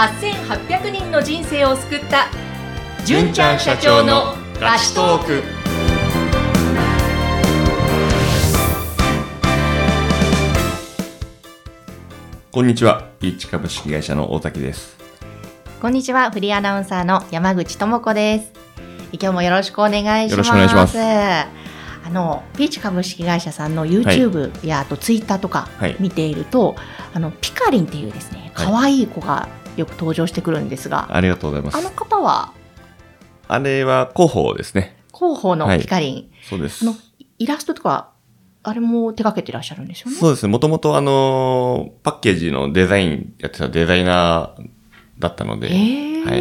8800人の人生を救った。純ちゃん社長のラストーク。こんにちは。ピーチ株式会社の大崎です。こんにちは。フリーアナウンサーの山口智子です。今日もよろしくお願いします。よろしくお願いします。あのピーチ株式会社さんの YouTube や、あと Twitter とかはい。見ていると、あのピカリンっていうですね可愛い子がよく登場してくるんですが、ありがとうございます。あの方は？あれは広報ですね。広報のピカリン、そうですあ。のイラストとかあれも手掛けてらっしゃるんですよね。そうですね。もともとあの、パッケージのデザインやってたデザイナーだったので、へーはい。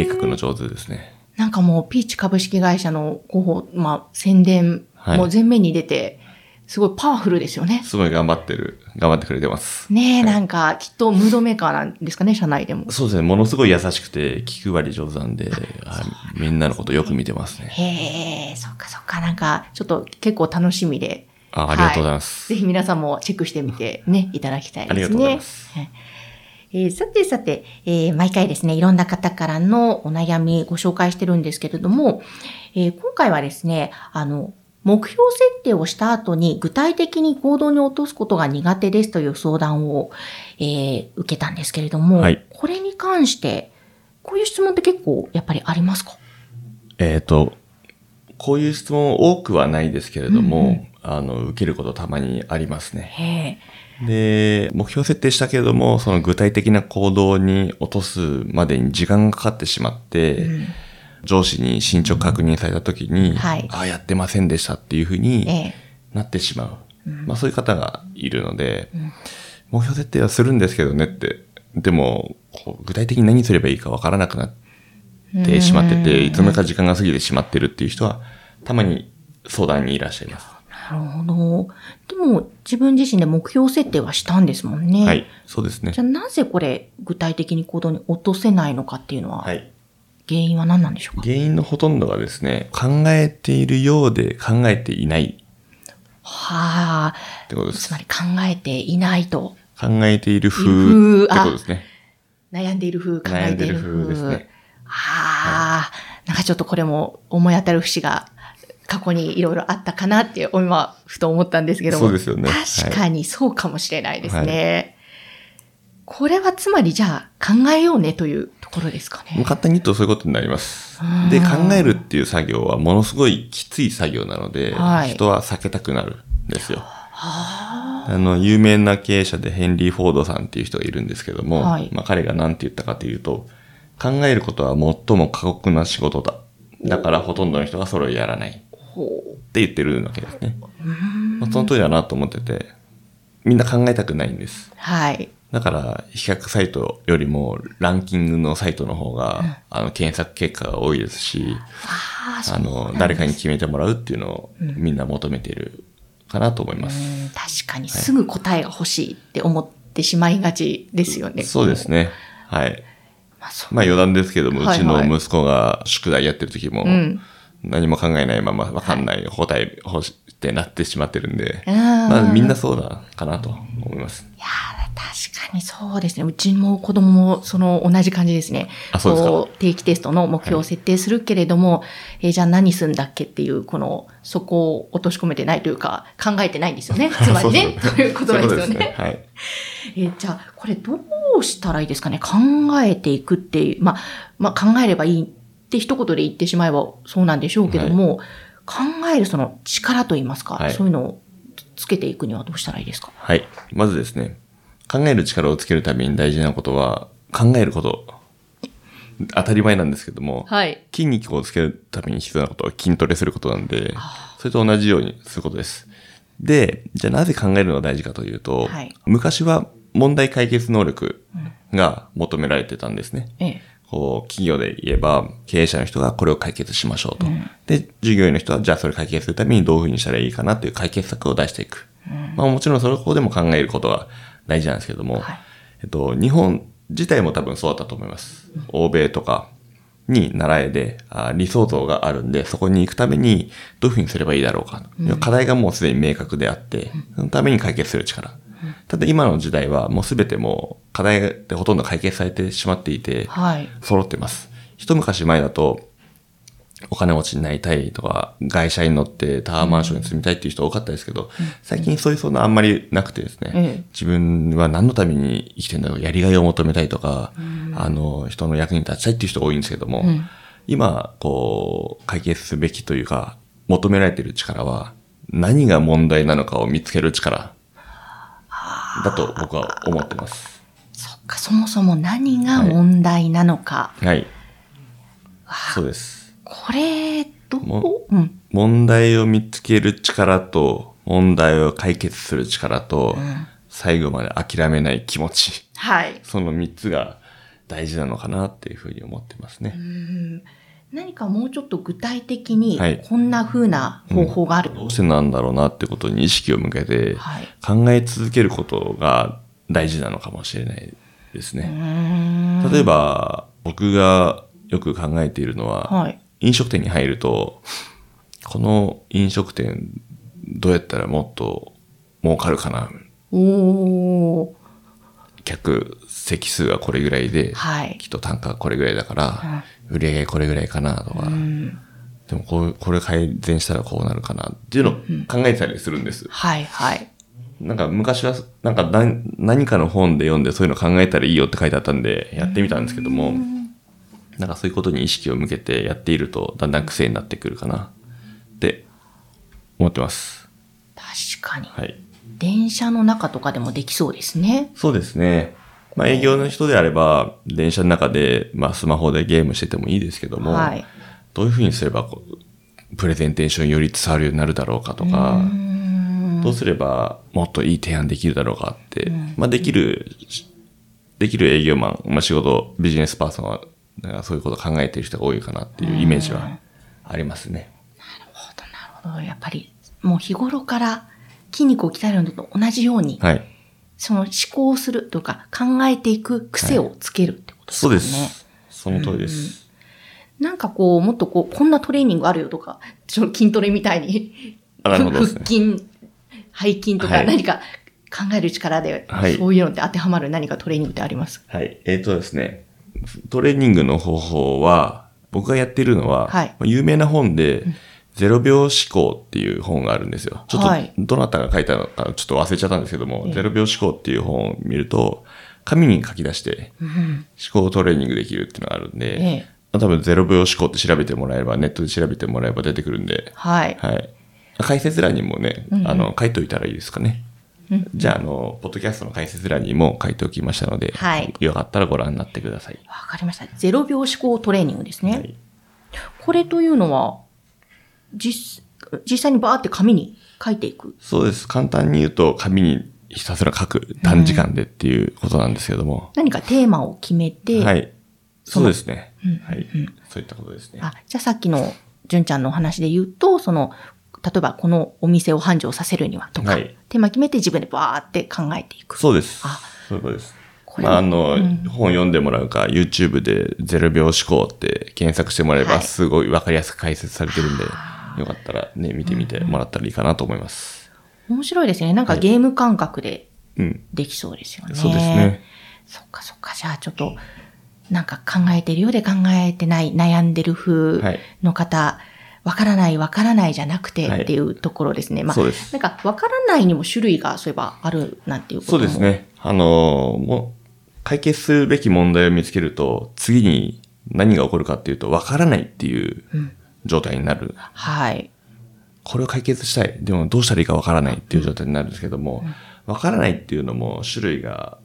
絵描くの上手ですね。なんかもうピーチ株式会社の広報、まあ、宣伝はいも前面に出て、すごいパワフルですよね。すごい頑張ってる、頑張ってくれてます。ねえ、はいなんかきっとムードメーカーなんですかね、社内でも。そうですね。ものすごい優しくて、気配り上手なんで、はいみんなのことよく見てますね。へえ、そっかそっか、なんかちょっと結構楽しみで。あありがとうございます。ぜひ皆さんもチェックしてみてね、いただきたいですね。ありがとうございますはい。えーさてさて、えー毎回ですね、いろんな方からのお悩みご紹介してるんですけれども、えー今回はですね、あの、目標設定をした後に具体的に行動に落とすことが苦手ですという相談を、えー受けたんですけれども、はい。これに関して、こういう質問って結構やっぱりありますか？えっ、と、こういう質問多くはないですけれども、うんうん。あの、受けることたまにありますね。へで、目標設定したけれども、その具体的な行動に落とすまでに時間がかかってしまって、え、うん上司に進捗確認された時に、はいああ、やってませんでしたっていうふうにえなってしまう。まあそういう方がいるので、ん目標設定はするんですけどねって、でも、具体的に何すればいいかわからなくなってしまってて、いつの間にか時間が過ぎてしまってるっていう人は、たまに相談にいらっしゃいます。なるほど。でも、自分自身で目標設定はしたんですもんね。はい、そうですねじゃ。あ、なぜこれ、具体的に行動に落とせないのかっていうのは、はい。原因は何なんでしょうか？原因のほとんどがですね、考えているようで考えていないはあ、ってことですつま。り考えていないと。考えている風風ってことですね。悩んでいる風、考えている風。風ですね。はあ、なんかちょっとこれも思い当たる節が過去にいろいろあったかなって今、ふと思ったんですけども。そうですよね確かにそうかもしれないですね。これはつまりじゃあ考えようねというところですかね。簡単に言うとそういうことになりますうん。で、考えるっていう作業はものすごいきつい作業なので、はい人は避けたくなるんですよ。はあの、有名な経営者でヘンリー・フォードさんっていう人がいるんですけども、はいまあ彼が何て言ったかというと、考えることは最も過酷な仕事だ。だからほとんどの人がそれをやらない。って言ってるわけですね。まあ、その通りだなと思ってて、みんな考えたくないんです。はい。だから、比較サイトよりもランキングのサイトの方が、あの、検索結果が多いですし、あの、誰かに決めてもらうっていうのをみんな求めているかなと思います。うん確かにすぐ答えが欲しいって思ってしまいがちですよね。そうですね。はい。まあ、余談ですけども、はいうはいちの息子が宿題やってる時も、ん何も考えないままわかんない答え欲しってなってしまってるんで、うんまあみんなそうだかなと思います。いやかにそうですね。うちも子供もその同じ感じですね。あそうですか？こ定期テストの目標を設定するけれども、えーじゃあ何すんだっけっていう、この、そこを落とし込めてないというか、考えてないんですよね。つまりね。ということですよそういうね。はい。えーじゃあ、これどうしたらいいですかね考えていくっていう、まあ、まあ考えればいいって一言で言ってしまえばそうなんでしょうけども、考えるその力といいますか、はいそういうのをつけていくにはどうしたらいいですか？はい。まずですね、考える力をつけるために大事なことは、考えること。当たり前なんですけども、はい。筋肉をつけるために必要なことは筋トレすることなんで、それと同じようにすることです。で、じゃあなぜ考えるのが大事かというと、はい昔は問題解決能力が求められてたんですね。ええ。こう、企業で言えば、経営者の人がこれを解決しましょうと。で、従業員の人は、じゃあそれ解決するためにどういうふうにしたらいいかなっていう解決策を出していく。まあもちろんその方でも考えることは大事なんですけども、はいえっと、日本自体も多分そうだったと思います。欧米とかに習えで、あ理想像があるんで、そこに行くためにどういうふうにすればいいだろうか。課題がもうすでに明確であって、そのために解決する力。ただ今の時代はもうすべてもう課題でほとんど解決されてしまっていて、はい。揃ってます。一昔前だと、お金持ちになりたいとか、外車に乗ってタワーマンションに住みたいっていう人多かったですけど、最近そういうそんなあんまりなくてですね、ええ自分は何のために生きてんだろう、やりがいを求めたいとか、あの、人の役に立ちたいっていう人が多いんですけども、今、こう、解決すべきというか、求められている力は、何が問題なのかを見つける力、だと僕は思ってます。そっか、そもそも何が問題なのか。はい。そうです。これ、どうもうん。問題を見つける力と、問題を解決する力と、最後まで諦めない気持ち。はい。その3つが大事なのかなっていうふうに思ってますね。何かもうちょっと具体的にはい、こんな風な方法がある。どうしてなんだろうなってことに意識を向けてはい、考え続けることが大事なのかもしれないですうね。ーん例えば、僕がよく考えているのは、はい。飲食店に入ると、この飲食店どうやったらもっと儲かるかな？おー。客席数がこれぐらいで、はい。きっと単価がこれぐらいだから、売り上げこれぐらいかなとか、でもこうこれ改善したらこうなるかな？っていうのを考えてたりするんです。はい、はい。なんか昔は、なんか何何かの本で読んでそういうの考えたらいいよって書いてあったんで、やってみたんですけども、なんかそういうことに意識を向けてやっていると、だんだん癖になってくるかなって思ってます。確かに。はい。電車の中とかでもできそうですね。そうですね。まあ営業の人であれば、電車の中で、まあスマホでゲームしててもいいですけども、はい。どういうふうにすればこう、プレゼンテーションより伝わるようになるだろうかとか、どうすればもっといい提案できるだろうかって、まあできる、できる営業マン、まあ仕事、ビジネスパーソンは、なんかそういうことを考えている人が多いかなっていうイメージはありますね。なるほど。やっぱり、もう日頃から筋肉を鍛えるのと同じように、はい。その思考するとか考えていく癖をつけるってことですそうかね。です。その通りです。なんかこう、もっとこう、こんなトレーニングあるよとか、ちょっと筋トレみたいに、ね腹筋、背筋とかはい何か考える力で、はいそういうのって当てはまる何かトレーニングってあります？はい。えっ、とですね、トレーニングの方法は、僕がやっているのは、はいまあ有名な本で、0秒思考っていう本があるんですよ。ちょっはいと、どなたが書いたのかちょっと忘れちゃったんですけども、0秒思考っていう本を見ると、紙に書き出して、思考トレーニングできるっていうのがあるんで、ええまあ多分0秒思考って調べてもらえば、ネットで調べてもらえば出てくるんで、はい。はい。解説欄にもね、あの、書いといたらいいですかね。じゃあ、あの、ポッドキャストの解説欄にも書いておきましたので、はいよかったらご覧になってください。わかりました。0秒思考トレーニングですね。はいこれというのは、実、実際にバーって紙に書いていく？そうです。簡単に言うと、紙にひたすら書く、短時間でっていうことなんですけども。何かテーマを決めて、はい。そうですね。はい。そういったことですね。あ、じゃあさっきの純ちゃんのお話で言うと、その、例えばこのお店を繁盛させるにはとか、はいテーマ決めて自分でバーって考えていく。そうですあ。そういうことです。まあ、あの、本読んでもらうか、YouTube で0秒思考って検索してもらえば、はいすごいわかりやすく解説されてるんで、よかったらね、見てみてもらったらいいかなと思います。面白いですね。なんかゲーム感覚でうん。できそうですよね。そうですね。そっかそっか。じゃあちょっと、なんか考えてるようで考えてない、悩んでる風はいの方、わからないわからないじゃなくてはいっていうところですね。まあ、そうですなんかわからないにも種類がそういえばあるなんていうことも。そうです。ね。あのーもう、解決するべき問題を見つけると、次に何が起こるかっていうと、わからないっていう状態になる。はい。これを解決したい。でもどうしたらいいかわからないっていう状態になるんですけども、わからないっていうのも種類が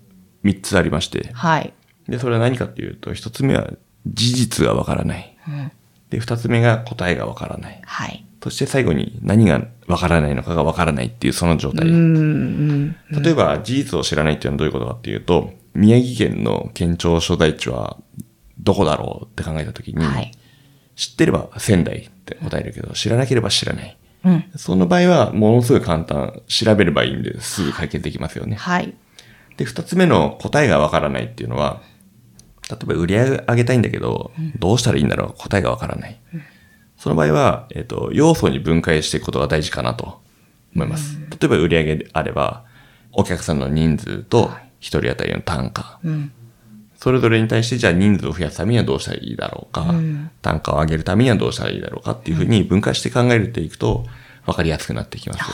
3つありまして、はい。で、それは何かっていうと、1つ目は事実がわからない。うん。で、2つ目が答えがわからない。はい。そして最後に何がわからないのかがわからないっていうその状態。うん、うん。例えば、事実を知らないっていうのはどういうことかっていうと、宮城県の県庁所在地はどこだろうって考えたときに、はい。知ってれば仙台って答えるけど、知らなければ知らない。うん。その場合は、ものすごい簡単。調べればいいんで、すぐ解決できますよね。はい。で、二つ目の答えがわからないっていうのは、例えば売り上げ上げたいんだけど、どうしたらいいんだろう？答えがわからない。その場合は、えっ、と、要素に分解していくことが大事かなと思います。例えば売り上げであれば、お客さんの人数とはい一人当たりの単価。うん。それぞれに対して、じゃあ人数を増やすためにはどうしたらいいだろうか、うん単価を上げるためにはどうしたらいいだろうか？っていうふうに分解して考えていくと、分かりやすくなってきますよね。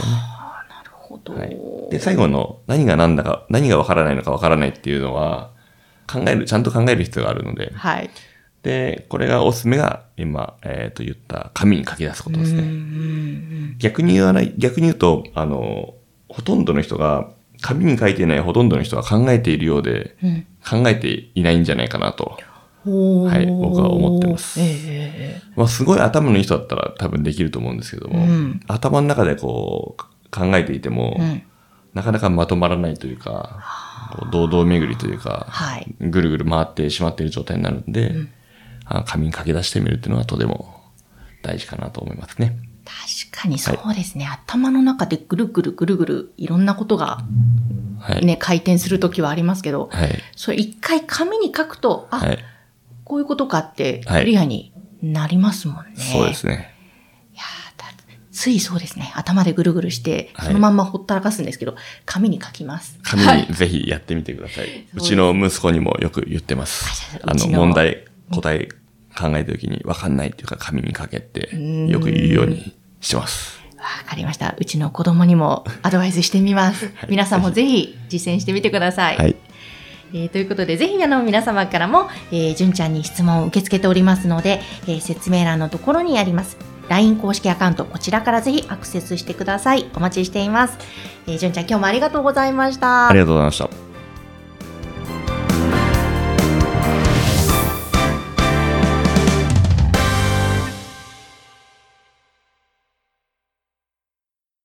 なるほど。はい。で、最後の何が何だか、何が分からないのか分からないっていうのは、考える、ちゃんと考える必要があるので、はい。で、これがおすすめが、今、えっ、と言った紙に書き出すことですね。逆に言わない、逆に言うと、あの、ほとんどの人が、紙に書いていないほとんどの人が考えているようで、うん。うん考えていないんじゃないかなと。はい僕は思ってますええええまあ、すごい頭のいい人だったら多分できると思うんですけども、うん頭の中でこう、考えていても、うんなかなかまとまらないというか、こう堂々巡りというか、はいぐるぐる回ってしまっている状態になるんで、あ紙に書き出してみるっていうのはとても大事かなと思いますね。確かにそうですね、頭の中でぐるぐるぐるぐるいろんなことがはい。ね、回転するときはありますけど、はい。それ一回紙に書くと、あ、はい。こういうことかってはいクリアになりますもんね。そうですね。ついそうですね。頭でぐるぐるして、はいそのまんまほったらかすんですけど、紙に書きます。紙はいにぜひやってみてください。すうちの息子にもよく言ってます。あの、問題、答え考えた時に分かんないっていうか紙に書けってんよく言うようにしてます。わかりました。うちの子供にもアドバイスしてみます。はい皆さんもぜひ実践してみてください。はい。えーということで、ぜひあの皆様からも、えー、純ちゃんに質問を受け付けておりますので、えー説明欄のところにあります。LINE 公式アカウント、こちらからぜひアクセスしてください。お待ちしています。えー、純ちゃん、今日もありがとうございました。ありがとうございました。